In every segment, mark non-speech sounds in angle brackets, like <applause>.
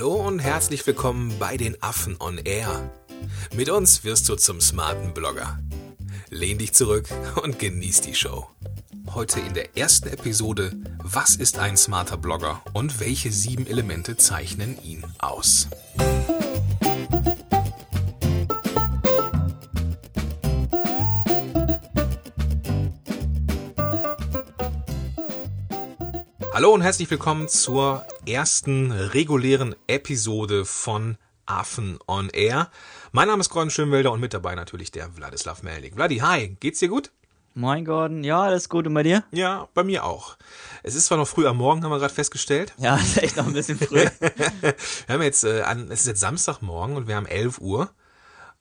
Hallo und herzlich willkommen bei den Affen on Air. Mit uns wirst du zum smarten Blogger. Lehn dich zurück und genieß die Show. Heute in der ersten Episode Was ist ein smarter Blogger und welche sieben Elemente zeichnen ihn aus? Hallo und herzlich willkommen zur ersten regulären Episode von Affen on Air. Mein Name ist Gordon Schönwelder und mit dabei natürlich der Wladislav Melnik. Vladi, hi, geht's dir gut? Moin Gordon, ja, alles gut und bei dir? Ja, bei mir auch. Es ist zwar noch früh am Morgen, haben wir gerade festgestellt. Ja, <laughs> ist echt noch ein bisschen früh. <laughs> wir haben jetzt, äh, an, es ist jetzt Samstagmorgen und wir haben 11 Uhr.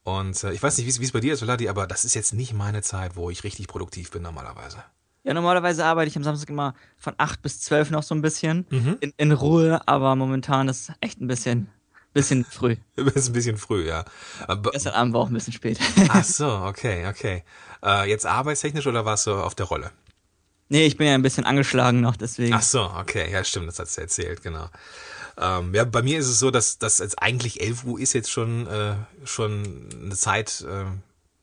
Und äh, ich weiß nicht, wie es bei dir ist, Vladi, aber das ist jetzt nicht meine Zeit, wo ich richtig produktiv bin normalerweise. Ja, normalerweise arbeite ich am Samstag immer von 8 bis 12 noch so ein bisschen mhm. in, in, Ruhe, aber momentan ist echt ein bisschen, bisschen früh. <laughs> ist ein bisschen früh, ja. Aber, Gestern Abend war auch ein bisschen spät. <laughs> Ach so, <laughs> okay, okay. Äh, jetzt arbeitstechnisch oder warst du auf der Rolle? Nee, ich bin ja ein bisschen angeschlagen noch, deswegen. Ach so, okay, ja stimmt, das hast du erzählt, genau. Ähm, ja, bei mir ist es so, dass das jetzt eigentlich 11 Uhr ist jetzt schon, äh, schon eine Zeit, äh,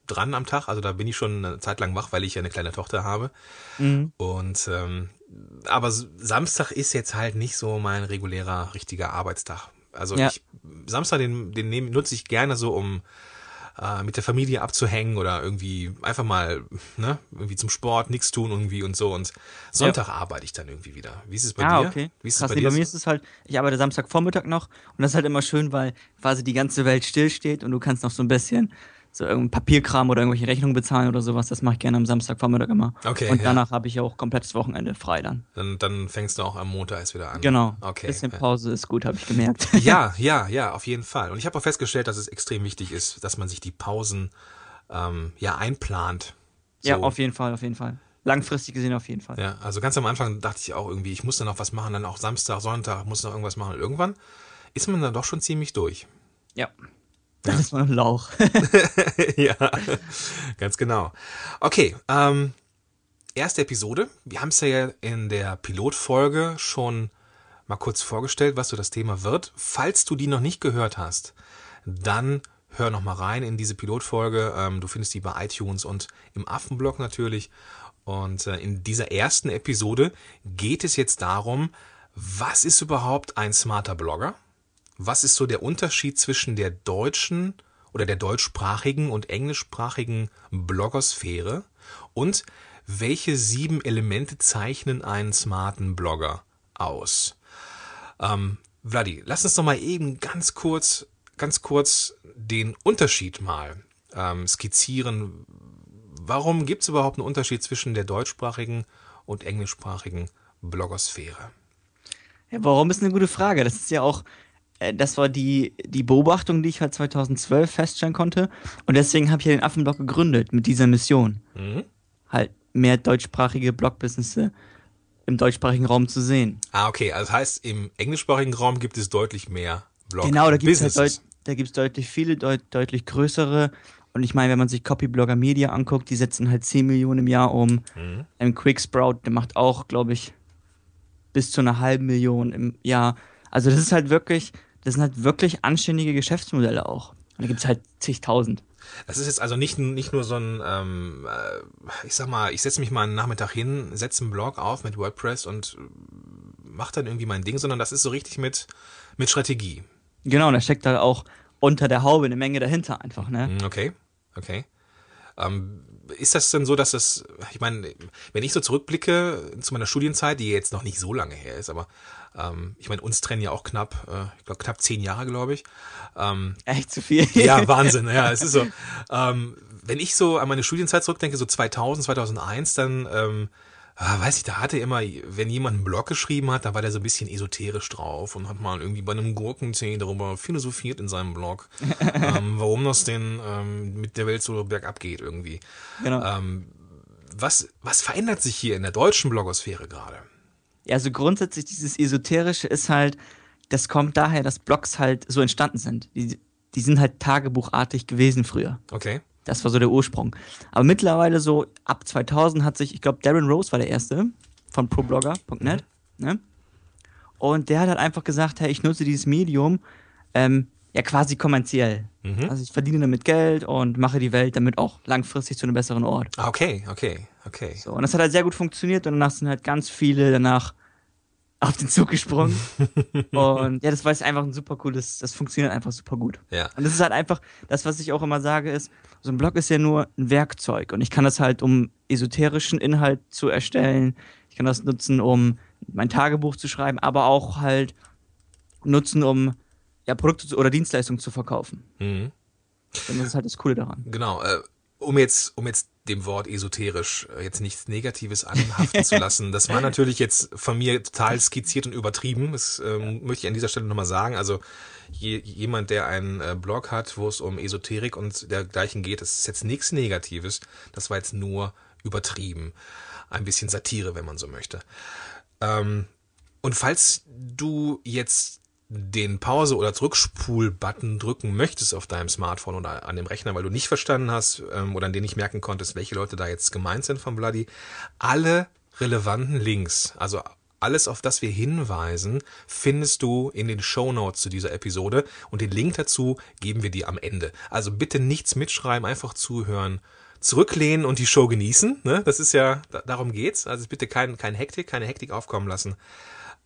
dran am Tag. Also da bin ich schon eine Zeit lang wach, weil ich ja eine kleine Tochter habe. Mhm. Und ähm, aber Samstag ist jetzt halt nicht so mein regulärer, richtiger Arbeitstag. Also ja. ich, Samstag, den, den nehm, nutze ich gerne so, um äh, mit der Familie abzuhängen oder irgendwie einfach mal, ne, irgendwie zum Sport, nichts tun irgendwie und so. Und Sonntag ja. arbeite ich dann irgendwie wieder. Wie ist es bei ah, dir? Okay. Wie ist Krass, es bei, nee, bei mir ist es halt, ich arbeite Samstagvormittag noch und das ist halt immer schön, weil quasi die ganze Welt stillsteht und du kannst noch so ein bisschen so irgendein Papierkram oder irgendwelche Rechnungen bezahlen oder sowas. Das mache ich gerne am Samstagvormittag immer. Okay. Und danach ja. habe ich ja auch komplettes Wochenende frei dann. dann. Dann fängst du auch am Montag erst wieder an. Genau. Okay. Bisschen Pause ist gut, habe ich gemerkt. <laughs> Ja, <laughs> ja, ja, auf jeden Fall. Und ich habe auch festgestellt, dass es extrem wichtig ist, dass man sich die Pausen ähm, ja einplant. So. Ja, auf jeden Fall, auf jeden Fall. Langfristig gesehen auf jeden Fall. Ja, also ganz am Anfang dachte ich auch irgendwie, ich muss da noch was machen, dann auch Samstag, Sonntag muss noch irgendwas machen. Und irgendwann ist man dann doch schon ziemlich durch. Ja. Dann ist man ein Lauch. <laughs> ja, ganz genau. Okay, ähm, erste Episode. Wir haben es ja in der Pilotfolge schon mal kurz vorgestellt, was so das Thema wird. Falls du die noch nicht gehört hast, dann hör noch mal rein in diese Pilotfolge. Ähm, du findest die bei iTunes und im Affenblog natürlich. Und äh, in dieser ersten Episode geht es jetzt darum, was ist überhaupt ein smarter Blogger? Was ist so der Unterschied zwischen der deutschen oder der deutschsprachigen und englischsprachigen Blogosphäre und welche sieben Elemente zeichnen einen smarten Blogger aus? Ähm, Vladi, lass uns doch mal eben ganz kurz, ganz kurz den Unterschied mal ähm, skizzieren. Warum gibt es überhaupt einen Unterschied zwischen der deutschsprachigen und englischsprachigen Blogosphäre? Ja, warum ist eine gute Frage. Das ist ja auch das war die, die Beobachtung, die ich halt 2012 feststellen konnte. Und deswegen habe ich ja den Affenblog gegründet mit dieser Mission. Mhm. Halt mehr deutschsprachige Blogbusiness im deutschsprachigen Raum zu sehen. Ah, okay. Also das heißt, im englischsprachigen Raum gibt es deutlich mehr Blog Genau, da gibt es halt deut deutlich viele, deut deutlich größere. Und ich meine, wenn man sich Copyblogger Media anguckt, die setzen halt 10 Millionen im Jahr um. Mhm. Ein Quicksprout, der macht auch, glaube ich, bis zu einer halben Million im Jahr. Also das ist halt wirklich, das sind halt wirklich anständige Geschäftsmodelle auch. Und da gibt es halt zigtausend. Das ist jetzt also nicht, nicht nur so ein, ähm, äh, ich sag mal, ich setze mich mal einen Nachmittag hin, setze einen Blog auf mit WordPress und mache dann irgendwie mein Ding, sondern das ist so richtig mit, mit Strategie. Genau, und da steckt da auch unter der Haube eine Menge dahinter einfach, ne? Hm, okay, okay. Ähm, ist das denn so, dass das, ich meine, wenn ich so zurückblicke zu meiner Studienzeit, die jetzt noch nicht so lange her ist, aber ähm, ich meine, uns trennen ja auch knapp, äh, ich glaube knapp zehn Jahre, glaube ich. Ähm, Echt zu viel? Ja, <laughs> Wahnsinn. ja, es ist so. Ähm, wenn ich so an meine Studienzeit zurückdenke, so 2000, 2001, dann ähm, ah, weiß ich, da hatte immer, wenn jemand einen Blog geschrieben hat, da war der so ein bisschen esoterisch drauf und hat mal irgendwie bei einem Gurkentee darüber philosophiert in seinem Blog, <laughs> ähm, warum das denn ähm, mit der Welt so bergab geht irgendwie. Genau. Ähm, was, was verändert sich hier in der deutschen Blogosphäre gerade? Ja, also grundsätzlich dieses Esoterische ist halt, das kommt daher, dass Blogs halt so entstanden sind. Die, die sind halt tagebuchartig gewesen früher. Okay. Das war so der Ursprung. Aber mittlerweile so ab 2000 hat sich, ich glaube, Darren Rose war der erste von ProBlogger.net. Mhm. Ne? Und der hat halt einfach gesagt, hey, ich nutze dieses Medium ähm, ja quasi kommerziell. Mhm. Also ich verdiene damit Geld und mache die Welt damit auch langfristig zu einem besseren Ort. Ah, okay, okay, okay. So, und das hat halt sehr gut funktioniert und danach sind halt ganz viele danach <laughs> auf den Zug gesprungen. <laughs> und ja, das war jetzt einfach ein super cooles, das funktioniert einfach super gut. Ja. Und das ist halt einfach, das, was ich auch immer sage, ist, so ein Blog ist ja nur ein Werkzeug und ich kann das halt, um esoterischen Inhalt zu erstellen, ich kann das nutzen, um mein Tagebuch zu schreiben, aber auch halt nutzen, um ja, Produkte oder Dienstleistungen zu verkaufen. Mhm. Und das ist halt das Coole daran. Genau. Äh, um jetzt, um jetzt dem Wort esoterisch äh, jetzt nichts Negatives anhaften zu <laughs> lassen. Das war natürlich jetzt von mir total skizziert und übertrieben. Das ähm, möchte ich an dieser Stelle nochmal sagen. Also je, jemand, der einen äh, Blog hat, wo es um Esoterik und dergleichen geht, das ist jetzt nichts Negatives. Das war jetzt nur übertrieben. Ein bisschen Satire, wenn man so möchte. Ähm, und falls du jetzt den Pause- oder Zurückspul-Button drücken möchtest auf deinem Smartphone oder an dem Rechner, weil du nicht verstanden hast ähm, oder an den nicht merken konntest, welche Leute da jetzt gemeint sind von Bloody, alle relevanten Links, also alles, auf das wir hinweisen, findest du in den Show Notes zu dieser Episode und den Link dazu geben wir dir am Ende. Also bitte nichts mitschreiben, einfach zuhören, zurücklehnen und die Show genießen. Ne? Das ist ja, darum geht's. Also bitte kein, kein Hektik, keine Hektik aufkommen lassen.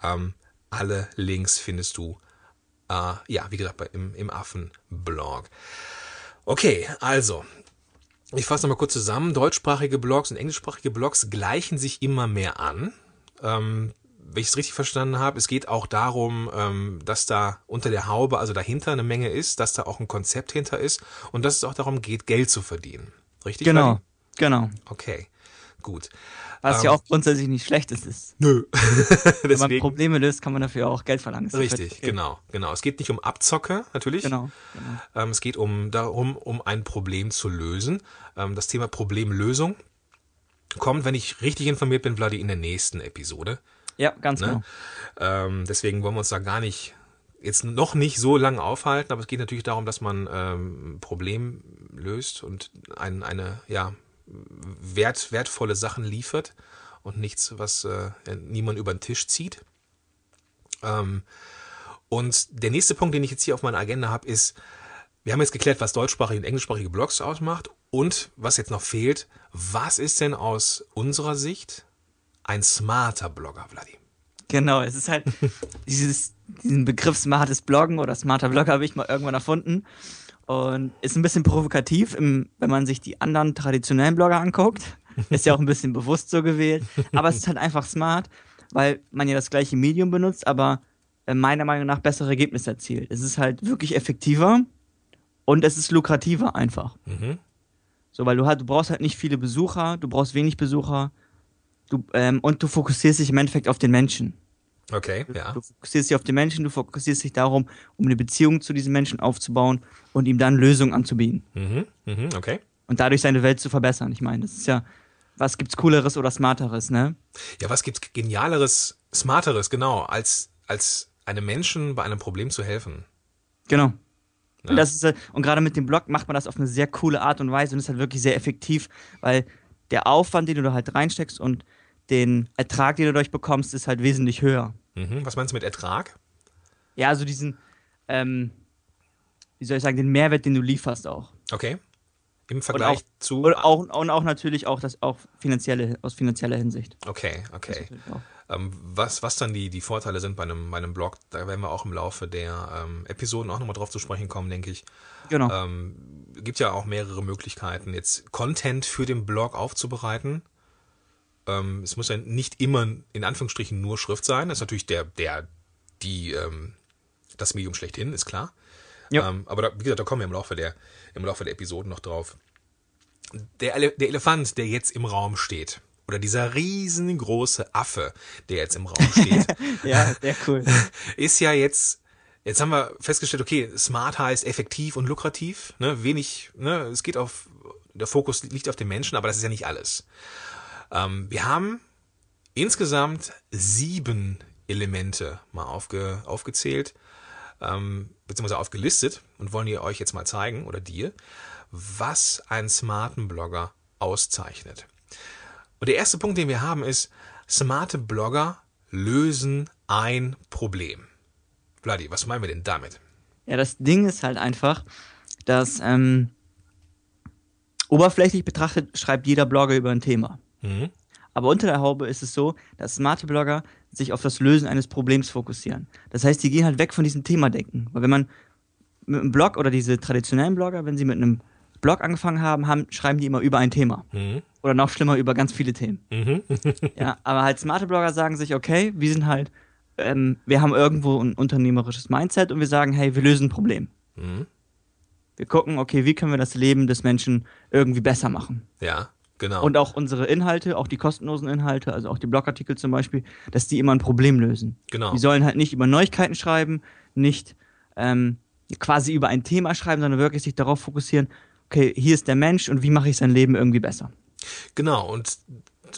Ähm, alle Links findest du, äh, ja, wie gesagt, im, im Affen-Blog. Okay, also, ich fasse nochmal kurz zusammen. Deutschsprachige Blogs und englischsprachige Blogs gleichen sich immer mehr an. Ähm, wenn ich es richtig verstanden habe, es geht auch darum, ähm, dass da unter der Haube, also dahinter eine Menge ist, dass da auch ein Konzept hinter ist und dass es auch darum geht, Geld zu verdienen. Richtig? Genau, genau. Okay, gut. Was ähm, ja auch grundsätzlich nicht schlecht ist. Nö. Wenn <laughs> man Probleme löst, kann man dafür auch Geld verlangen. Richtig, genau, genau. Es geht nicht um Abzocke, natürlich. Genau. genau. Ähm, es geht um darum, um ein Problem zu lösen. Ähm, das Thema Problemlösung kommt, wenn ich richtig informiert bin, Vladi, in der nächsten Episode. Ja, ganz ne? genau. Ähm, deswegen wollen wir uns da gar nicht jetzt noch nicht so lange aufhalten, aber es geht natürlich darum, dass man ähm, ein Problem löst und ein, eine, ja, wert, wertvolle Sachen liefert und nichts, was äh, niemand über den Tisch zieht. Ähm, und der nächste Punkt, den ich jetzt hier auf meiner Agenda habe, ist, wir haben jetzt geklärt, was deutschsprachige und englischsprachige Blogs ausmacht und was jetzt noch fehlt, was ist denn aus unserer Sicht ein smarter Blogger, Vladi? Genau, es ist halt <laughs> dieses, diesen Begriff smartes Bloggen oder smarter Blogger habe ich mal irgendwann erfunden. Und ist ein bisschen provokativ, im, wenn man sich die anderen traditionellen Blogger anguckt. <laughs> Ist ja auch ein bisschen bewusst so gewählt. Aber es ist halt einfach smart, weil man ja das gleiche Medium benutzt, aber äh, meiner Meinung nach bessere Ergebnisse erzielt. Es ist halt wirklich effektiver und es ist lukrativer einfach. Mhm. So, weil du halt, du brauchst halt nicht viele Besucher, du brauchst wenig Besucher, du, ähm, und du fokussierst dich im Endeffekt auf den Menschen. Okay, ja. Du fokussierst dich auf den Menschen, du fokussierst dich darum, um eine Beziehung zu diesem Menschen aufzubauen und ihm dann Lösungen anzubieten. Mhm, mhm, okay. Und dadurch seine Welt zu verbessern. Ich meine, das ist ja, was gibt's Cooleres oder Smarteres, ne? Ja, was gibt's Genialeres, Smarteres, genau, als, als einem Menschen bei einem Problem zu helfen. Genau. Ja. Und, das ist, und gerade mit dem Blog macht man das auf eine sehr coole Art und Weise und ist halt wirklich sehr effektiv, weil der Aufwand, den du da halt reinsteckst und den Ertrag, den du dadurch bekommst, ist halt wesentlich höher. Mhm. Was meinst du mit Ertrag? Ja, also diesen, ähm, wie soll ich sagen, den Mehrwert, den du lieferst auch. Okay. Im Vergleich auch, zu. Und auch, und auch natürlich auch das auch finanzielle, aus finanzieller Hinsicht. Okay, okay. Ähm, was, was dann die, die Vorteile sind bei einem, bei einem Blog, da werden wir auch im Laufe der ähm, Episoden auch nochmal drauf zu sprechen kommen, denke ich. Genau. Ähm, gibt ja auch mehrere Möglichkeiten, jetzt Content für den Blog aufzubereiten. Ähm, es muss ja nicht immer in Anführungsstrichen nur Schrift sein. Das ist natürlich der, der, die, ähm, das Medium schlechthin, ist klar. Ja. Ähm, aber da, wie gesagt, da kommen wir im Laufe der, im Laufe der Episoden noch drauf. Der, Ele der Elefant, der jetzt im Raum steht, oder dieser riesengroße Affe, der jetzt im Raum steht. <laughs> ja, sehr cool. <laughs> Ist ja jetzt, jetzt haben wir festgestellt, okay, smart heißt effektiv und lukrativ, ne, wenig, ne, es geht auf, der Fokus liegt auf den Menschen, aber das ist ja nicht alles. Ähm, wir haben insgesamt sieben Elemente mal aufge, aufgezählt, ähm, beziehungsweise aufgelistet und wollen ihr euch jetzt mal zeigen, oder dir, was einen smarten Blogger auszeichnet. Und der erste Punkt, den wir haben, ist, smarte Blogger lösen ein Problem. Vladi, was meinen wir denn damit? Ja, das Ding ist halt einfach, dass ähm, oberflächlich betrachtet schreibt jeder Blogger über ein Thema. Mhm. Aber unter der Haube ist es so, dass smarte Blogger sich auf das Lösen eines Problems fokussieren. Das heißt, die gehen halt weg von diesem Thema denken. Weil wenn man mit einem Blog oder diese traditionellen Blogger, wenn sie mit einem Blog angefangen haben, haben schreiben die immer über ein Thema. Mhm. Oder noch schlimmer, über ganz viele Themen. Mhm. <laughs> Ja, aber halt smarte Blogger sagen sich, okay, wir sind halt, ähm, wir haben irgendwo ein unternehmerisches Mindset und wir sagen, hey, wir lösen ein Problem. Mhm. Wir gucken, okay, wie können wir das Leben des Menschen irgendwie besser machen. Ja, genau. Und auch unsere Inhalte, auch die kostenlosen Inhalte, also auch die Blogartikel zum Beispiel, dass die immer ein Problem lösen. genau. Die sollen halt nicht über Neuigkeiten schreiben, nicht ähm, quasi über ein Thema schreiben, sondern wirklich sich darauf fokussieren, okay, hier ist der Mensch und wie mache ich sein Leben irgendwie besser. Genau, und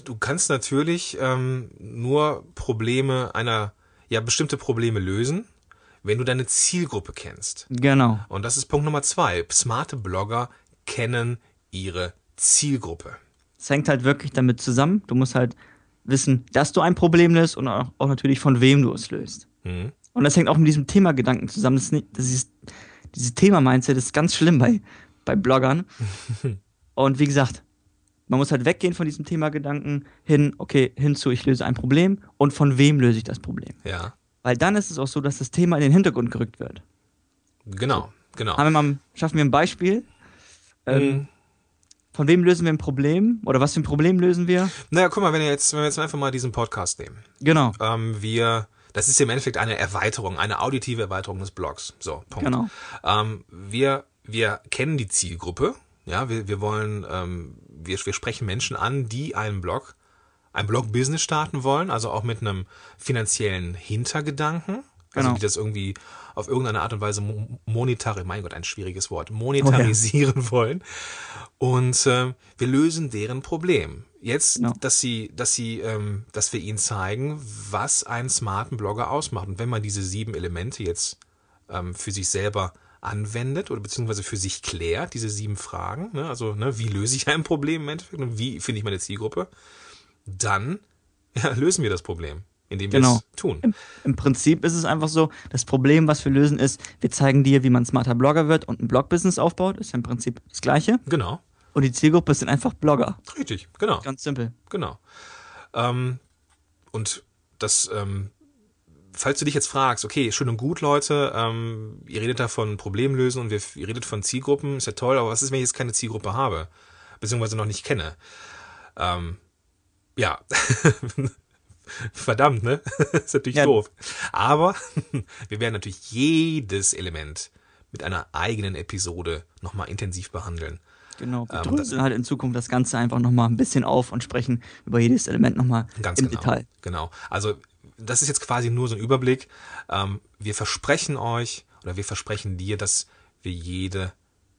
du kannst natürlich ähm, nur Probleme einer, ja, bestimmte Probleme lösen, wenn du deine Zielgruppe kennst. Genau. Und das ist Punkt Nummer zwei. Smarte Blogger kennen ihre Zielgruppe. Es hängt halt wirklich damit zusammen. Du musst halt wissen, dass du ein Problem löst und auch, auch natürlich von wem du es löst. Mhm. Und das hängt auch mit diesem Thema-Gedanken zusammen. Das ist nicht, das ist, dieses Thema-Mindset ist ganz schlimm bei, bei Bloggern. <laughs> Und wie gesagt, man muss halt weggehen von diesem Thema-Gedanken hin, okay, hin zu, ich löse ein Problem und von wem löse ich das Problem. Ja, Weil dann ist es auch so, dass das Thema in den Hintergrund gerückt wird. genau, genau. Haben wir mal, schaffen wir ein Beispiel? Ähm, Mhm. Von wem lösen wir ein Problem? Oder was für ein Problem lösen wir? Naja, guck mal, wenn, wir jetzt, wenn wir jetzt einfach mal diesen Podcast nehmen. Genau, Ähm, wir, das ist im Endeffekt eine Erweiterung, eine auditive Erweiterung des Blogs. So, Punkt. genau. Ähm, wir, wir kennen die Zielgruppe. Ja, wir, wir wollen, ähm, wir, wir sprechen Menschen an, die einen Blog, ein Blog-Business starten wollen, also auch mit einem finanziellen Hintergedanken. Also Genau. die das irgendwie auf irgendeine Art und Weise mo- monetari, mein Gott, ein schwieriges Wort, <laughs> monetarisieren wollen. Und ähm, wir lösen deren Problem. Jetzt, Genau. dass sie, dass sie, ähm, dass wir ihnen zeigen, was einen smarten Blogger ausmacht. Und wenn man diese sieben Elemente jetzt ähm, für sich selber anwendet oder beziehungsweise für sich klärt, diese sieben Fragen, ne? also ne, wie löse ich ein Problem im Endeffekt und wie finde ich meine Zielgruppe, dann <laughs> ja, lösen wir das Problem, indem wir Genau. es tun. Im, Im Prinzip ist es einfach so, das Problem, was wir lösen, ist, wir zeigen dir, wie man smarter Blogger wird und ein Blog-Business aufbaut. Ist ja im Prinzip das Gleiche. Genau, Und die Zielgruppe sind einfach Blogger. richtig, genau. Ganz simpel. Genau. Ähm, und das, ähm, falls du dich jetzt fragst, okay, schön und gut, Leute, ähm, ihr redet da von Problemlösen und wir, ihr redet von Zielgruppen, ist ja toll, aber was ist, wenn ich jetzt keine Zielgruppe habe, beziehungsweise noch nicht kenne? Ähm, ja, <laughs> verdammt, ne? <laughs> ist natürlich Ja. doof. Aber <laughs> wir werden natürlich jedes Element mit einer eigenen Episode nochmal intensiv behandeln. Genau. Wir Ähm, dröseln halt in Zukunft das Ganze einfach nochmal ein bisschen auf und sprechen über jedes Element nochmal Ganz im genau. Detail. Genau. Also das ist jetzt quasi nur so ein Überblick. Ähm, wir versprechen euch oder wir versprechen dir, dass wir jede,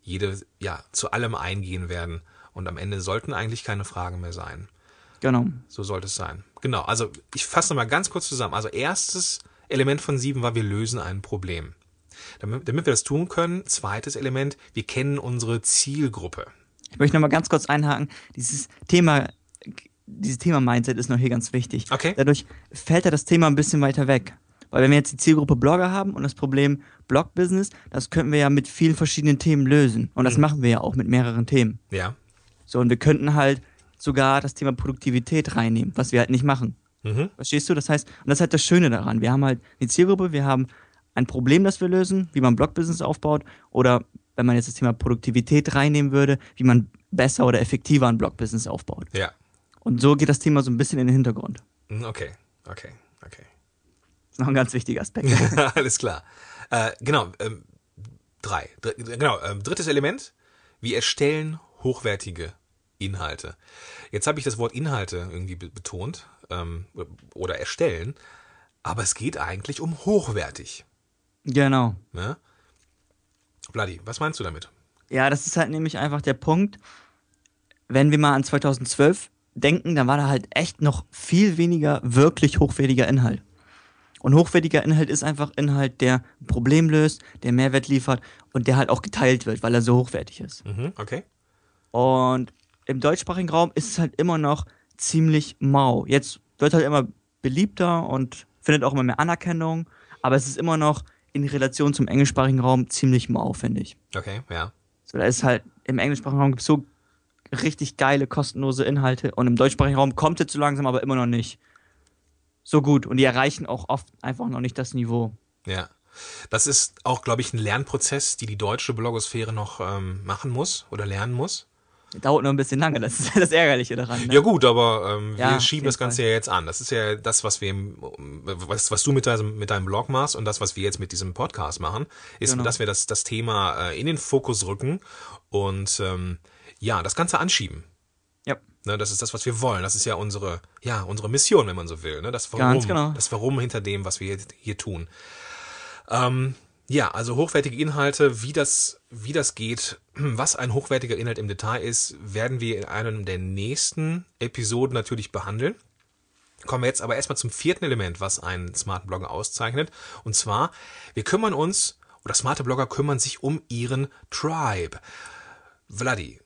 jede, ja, zu allem eingehen werden. Und am Ende sollten eigentlich keine Fragen mehr sein. Genau. So sollte es sein. Genau. Also ich fasse nochmal ganz kurz zusammen. Also erstes Element von sieben war, wir lösen ein Problem. Damit, damit wir das tun können, zweites Element, wir kennen unsere Zielgruppe. Ich möchte nochmal ganz kurz einhaken. Dieses Thema, dieses Thema Mindset ist noch hier ganz wichtig. Okay. Dadurch fällt ja das Thema ein bisschen weiter weg. Weil wenn wir jetzt die Zielgruppe Blogger haben und das Problem Blog-Business, das könnten wir ja mit vielen verschiedenen Themen lösen. Und Mhm. das machen wir ja auch mit mehreren Themen. Ja. So, und wir könnten halt sogar das Thema Produktivität reinnehmen, was wir halt nicht machen. Mhm. Verstehst du? Das heißt, und das ist halt das Schöne daran. Wir haben halt eine Zielgruppe, wir haben ein Problem, das wir lösen, wie man Blog-Business aufbaut, oder wenn man jetzt das Thema Produktivität reinnehmen würde, wie man besser oder effektiver ein Blog-Business aufbaut. Ja. Und so geht das Thema so ein bisschen in den Hintergrund. Mhm, Okay. Okay. Okay. Das ist noch ein ganz wichtiger Aspekt. <laughs> Alles klar. Äh, genau, ähm, drei. Dr genau, ähm, drittes Element. Wir erstellen hochwertige Inhalte. Jetzt habe ich das Wort Inhalte irgendwie be betont ähm, oder erstellen, aber es geht eigentlich um hochwertig. genau. Ne? Vladi, was meinst du damit? Ja, das ist halt nämlich einfach der Punkt, wenn wir mal an 2012 denken, dann war da halt echt noch viel weniger wirklich hochwertiger Inhalt. Und hochwertiger Inhalt ist einfach Inhalt, der ein Problem löst, der Mehrwert liefert und der halt auch geteilt wird, weil er so hochwertig ist. Mhm, okay. Und im deutschsprachigen Raum ist es halt immer noch ziemlich mau. Jetzt wird halt immer beliebter und findet auch immer mehr Anerkennung, aber es ist immer noch in Relation zum englischsprachigen Raum ziemlich mau, finde ich. Okay, ja. So, da ist halt, im englischsprachigen Raum gibt es so richtig geile, kostenlose Inhalte und im deutschsprachigen Raum kommt es so langsam, aber immer noch nicht so gut. Und die erreichen auch oft einfach noch nicht das Niveau. Ja. Das ist auch, glaube ich, ein Lernprozess, die die deutsche Blogosphäre noch ähm, machen muss oder lernen muss. Dauert nur ein bisschen lange, das ist <laughs> das Ärgerliche daran. Ne? Ja gut, aber ähm, wir Ja, schieben das Ganze ja jetzt an. Das ist ja das, was wir, was, was du mit deinem, mit deinem Blog machst und das, was wir jetzt mit diesem Podcast machen, ist, Genau. dass wir das, das Thema äh, in den Fokus rücken und ähm, ja, das Ganze anschieben. Ja. Ne, das ist das, was wir wollen. Das ist ja unsere, ja, unsere Mission, wenn man so will. Ne? Das Warum, Ganz genau. das Warum hinter dem, was wir hier, hier tun. Ähm, ja, also hochwertige Inhalte, wie das, wie das geht, <clears throat> was ein hochwertiger Inhalt im Detail ist, werden wir in einem der nächsten Episoden natürlich behandeln. Kommen wir jetzt aber erstmal zum vierten Element, was einen smarten Blogger auszeichnet. Und zwar, wir kümmern uns, oder smarte Blogger kümmern sich um ihren Tribe. Vladi,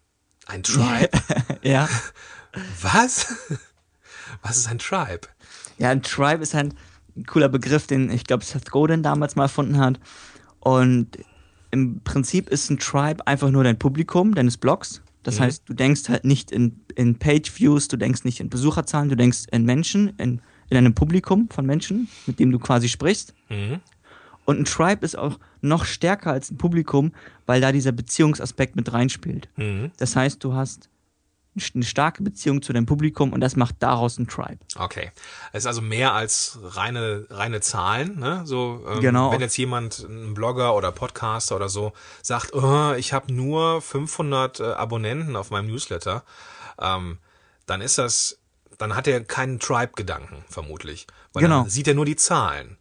ein Tribe? <laughs> Ja. Was? <laughs> Was ist ein Tribe? Ja, ein Tribe ist ein cooler Begriff, den ich glaube Seth Godin damals mal erfunden hat. Und im Prinzip ist ein Tribe einfach nur dein Publikum deines Blogs. Das Mhm. heißt, du denkst halt nicht in, in Page-Views, du denkst nicht in Besucherzahlen, du denkst in Menschen, in, in einem Publikum von Menschen, mit dem du quasi sprichst. Mhm. Und ein Tribe ist auch noch stärker als ein Publikum, weil da dieser Beziehungsaspekt mit reinspielt. Mhm. Das heißt, du hast eine starke Beziehung zu deinem Publikum und das macht daraus ein Tribe. Okay. Es ist also mehr als reine, reine Zahlen. Ne? So, ähm, Genau. Wenn jetzt jemand, ein Blogger oder Podcaster oder so, sagt, oh, ich habe nur 500 äh, Abonnenten auf meinem Newsletter, ähm, dann ist das, dann hat er keinen Tribe-Gedanken, vermutlich. Weil Genau. dann sieht er nur die Zahlen.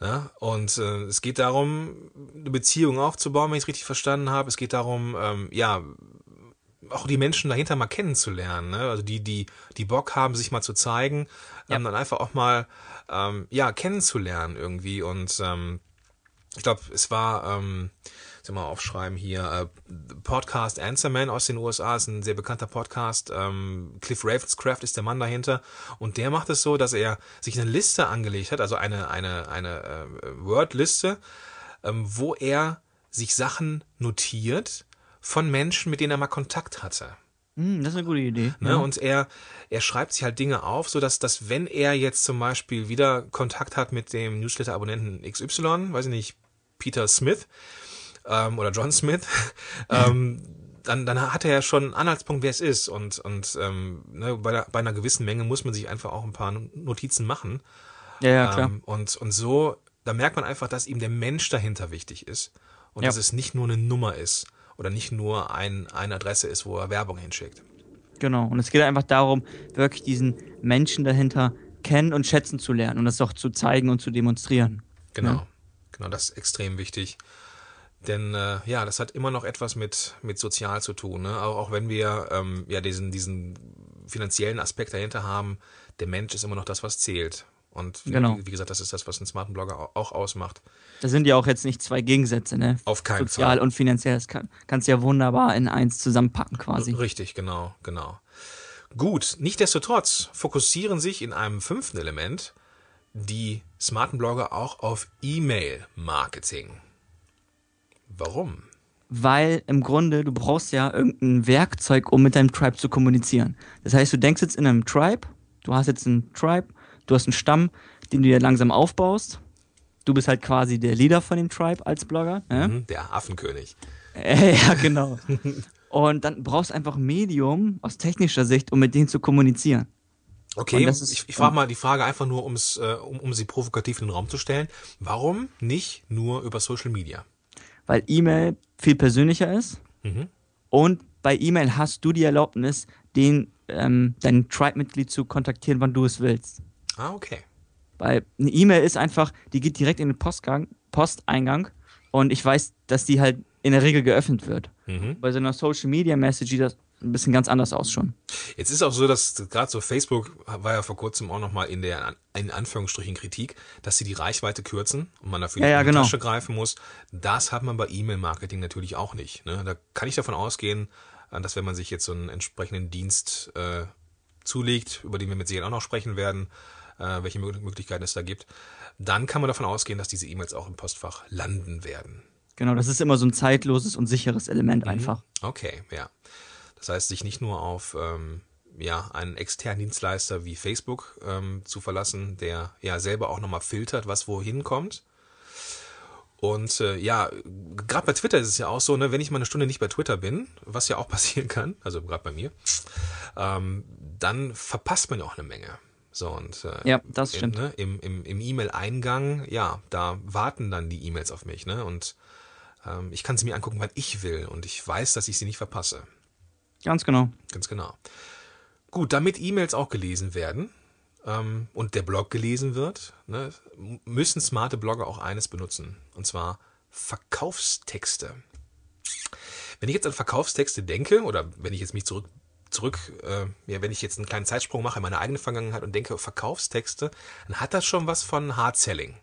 Ja? Und äh, es geht darum, eine Beziehung aufzubauen, wenn ich es richtig verstanden habe. Es geht darum, ähm, ja, auch die Menschen dahinter mal kennenzulernen. Ne? Also die, die, die Bock haben, sich mal zu zeigen, Ja. ähm, dann einfach auch mal ähm, ja, kennenzulernen irgendwie. Und ähm, ich glaube, es war, ähm, soll mal aufschreiben hier, äh, Podcast Answerman aus den USA ist ein sehr bekannter Podcast. Ähm, Cliff Ravenscraft ist der Mann dahinter. Und der macht es so, dass er sich eine Liste angelegt hat, also eine, eine, eine äh, Word-Liste, ähm, wo er sich Sachen notiert von Menschen, mit denen er mal Kontakt hatte. Hm, das ist eine gute Idee. Ne? Ja. Und er, er schreibt sich halt Dinge auf, so dass, dass wenn er jetzt zum Beispiel wieder Kontakt hat mit dem Newsletter-Abonnenten XY, weiß ich nicht, Peter Smith ähm, oder John Smith, <laughs> ähm, dann, dann hat er ja schon einen Anhaltspunkt, wer es ist. Und, und ähm, ne, bei, der, bei einer gewissen Menge muss man sich einfach auch ein paar Notizen machen. ja, ja, klar. Ähm, und, und so, da merkt man einfach, dass ihm der Mensch dahinter wichtig ist. Und Ja. dass es nicht nur eine Nummer ist oder nicht nur ein, eine Adresse ist, wo er Werbung hinschickt. Genau. Und es geht einfach darum, wirklich diesen Menschen dahinter kennen und schätzen zu lernen und das auch zu zeigen und zu demonstrieren. Genau. Ja. Genau, das ist extrem wichtig. Denn äh, ja, das hat immer noch etwas mit, mit sozial zu tun. Ne? Auch, auch wenn wir ähm, ja diesen, diesen finanziellen Aspekt dahinter haben, der Mensch ist immer noch das, was zählt. Und wie, Genau. wie gesagt, das ist das, was einen smarten Blogger au- auch ausmacht. Da sind ja auch jetzt nicht zwei Gegensätze, ne? Auf keinen Sozial Fall. und finanziell. Das kann, kannst du ja wunderbar in eins zusammenpacken quasi. Richtig, genau, genau. Gut, nichtsdestotrotz fokussieren sich in einem fünften Element die smarten Blogger auch auf E-Mail-Marketing. Warum? Weil im Grunde, du brauchst ja irgendein Werkzeug, um mit deinem Tribe zu kommunizieren. Das heißt, du denkst jetzt in einem Tribe, du hast jetzt einen Tribe, du hast einen Stamm, den du dir langsam aufbaust. Du bist halt quasi der Leader von dem Tribe als Blogger. Ne? Hm, Der Affenkönig. Äh, <laughs> ja, genau. Und dann brauchst du einfach ein Medium aus technischer Sicht, um mit denen zu kommunizieren. Okay, ist- ich, ich frage mal die Frage einfach nur, um's, äh, um, um sie provokativ in den Raum zu stellen. Warum nicht nur über Social Media? Weil E-Mail viel persönlicher ist. Mhm. Und bei E-Mail hast du die Erlaubnis, den, ähm, dein Tribe-Mitglied zu kontaktieren, wann du es willst. Ah, okay. Weil eine E-Mail ist einfach, die geht direkt in den Postgang, Posteingang und ich weiß, dass die halt in der Regel geöffnet wird. Mhm. Bei so einer Social Media Message sieht das ein bisschen ganz anders aus schon. Jetzt ist auch so, dass gerade so Facebook war ja vor kurzem auch nochmal in der in Anführungsstrichen Kritik, dass sie die Reichweite kürzen und man dafür Ja, ja, in die genau. Tasche greifen muss. Das hat man bei E-Mail-Marketing natürlich auch nicht. Ne? Da kann ich davon ausgehen, äh, dass wenn man sich jetzt so einen entsprechenden Dienst äh, zulegt, über den wir mit Sicherheit auch noch sprechen werden, äh, welche Möglichkeiten es da gibt, dann kann man davon ausgehen, dass diese E-Mails auch im Postfach landen werden. Genau, das ist immer so ein zeitloses und sicheres Element mhm. einfach. Okay, ja. Das heißt, sich nicht nur auf ähm, ja, einen externen Dienstleister wie Facebook ähm, zu verlassen, der ja selber auch nochmal filtert, was wohin kommt. Und äh, ja, gerade bei Twitter ist es ja auch so, ne, wenn ich mal eine Stunde nicht bei Twitter bin, was ja auch <laughs> passieren kann, also gerade bei mir, ähm, dann verpasst man ja auch eine Menge. So, und äh, ja, das stimmt. ne, Im im, im E-Mail-Eingang, ja, da warten dann die E-Mails auf mich, ne? Und ähm, ich kann sie mir angucken, wann ich will. Und ich weiß, dass ich sie nicht verpasse. Ganz genau. Ganz genau. Gut, damit E-Mails auch gelesen werden ähm, und der Blog gelesen wird, ne, müssen smarte Blogger auch eines benutzen. Und zwar Verkaufstexte. Wenn ich jetzt an Verkaufstexte denke, oder wenn ich jetzt mich zurück, zurück äh, ja, wenn ich jetzt einen kleinen Zeitsprung mache in meine eigene Vergangenheit und denke Verkaufstexte, dann hat das schon was von Hard Selling.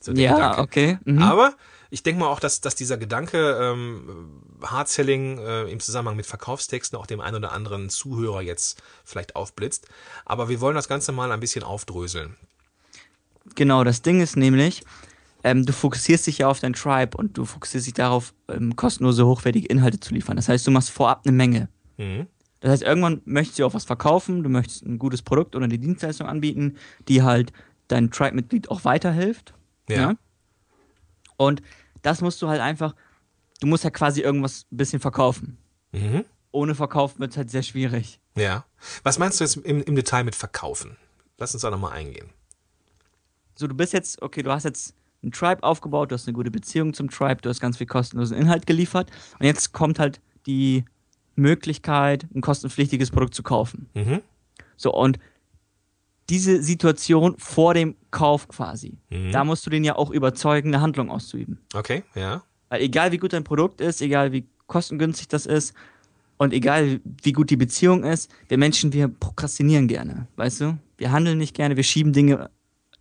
So ja, Gedanke. okay. Mhm. Aber ich denke mal auch, dass, dass dieser Gedanke ähm, Hard Selling äh, im Zusammenhang mit Verkaufstexten auch dem einen oder anderen Zuhörer jetzt vielleicht aufblitzt. Aber wir wollen das Ganze mal ein bisschen aufdröseln. Genau, das Ding ist nämlich, ähm, du fokussierst dich ja auf dein Tribe und du fokussierst dich darauf, ähm, kostenlose, hochwertige Inhalte zu liefern. Das heißt, du machst vorab eine Menge. Mhm. Das heißt, irgendwann möchtest du auch was verkaufen, du möchtest ein gutes Produkt oder eine Dienstleistung anbieten, die halt dein Tribe-Mitglied auch weiterhilft. Ja. ja. Und das musst du halt einfach, du musst ja quasi irgendwas ein bisschen verkaufen. Mhm. Ohne Verkauf wird es halt sehr schwierig. Ja. Was meinst du jetzt im, im Detail mit Verkaufen? Lass uns da nochmal eingehen. So, du bist jetzt, okay, du hast jetzt ein Tribe aufgebaut, du hast eine gute Beziehung zum Tribe, du hast ganz viel kostenlosen Inhalt geliefert und jetzt kommt halt die Möglichkeit, ein kostenpflichtiges Produkt zu kaufen. Mhm. So, und diese Situation vor dem Kauf quasi, mhm. da musst du den ja auch überzeugen, eine Handlung auszuüben. Okay, ja. Weil egal wie gut dein Produkt ist, egal wie kostengünstig das ist und egal wie gut die Beziehung ist, wir Menschen, wir prokrastinieren gerne, weißt du? Wir handeln nicht gerne, wir schieben Dinge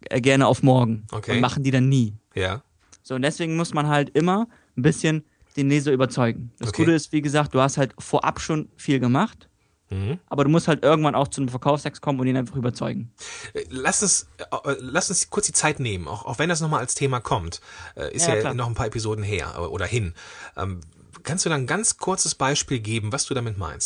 äh, gerne auf morgen okay. und machen die dann nie. Ja. So, und deswegen muss man halt immer ein bisschen den Leser überzeugen. Das okay. Gute ist, wie gesagt, du hast halt vorab schon viel gemacht Mhm. Aber du musst halt irgendwann auch zu einem Verkaufstext kommen und ihn einfach überzeugen. Äh, lass uns, äh, lass uns kurz die Zeit nehmen, auch, auch wenn das nochmal als Thema kommt. Äh, ist ja, ja noch ein paar Episoden her oder hin. Ähm, kannst du dann ein ganz kurzes Beispiel geben, was du damit meinst?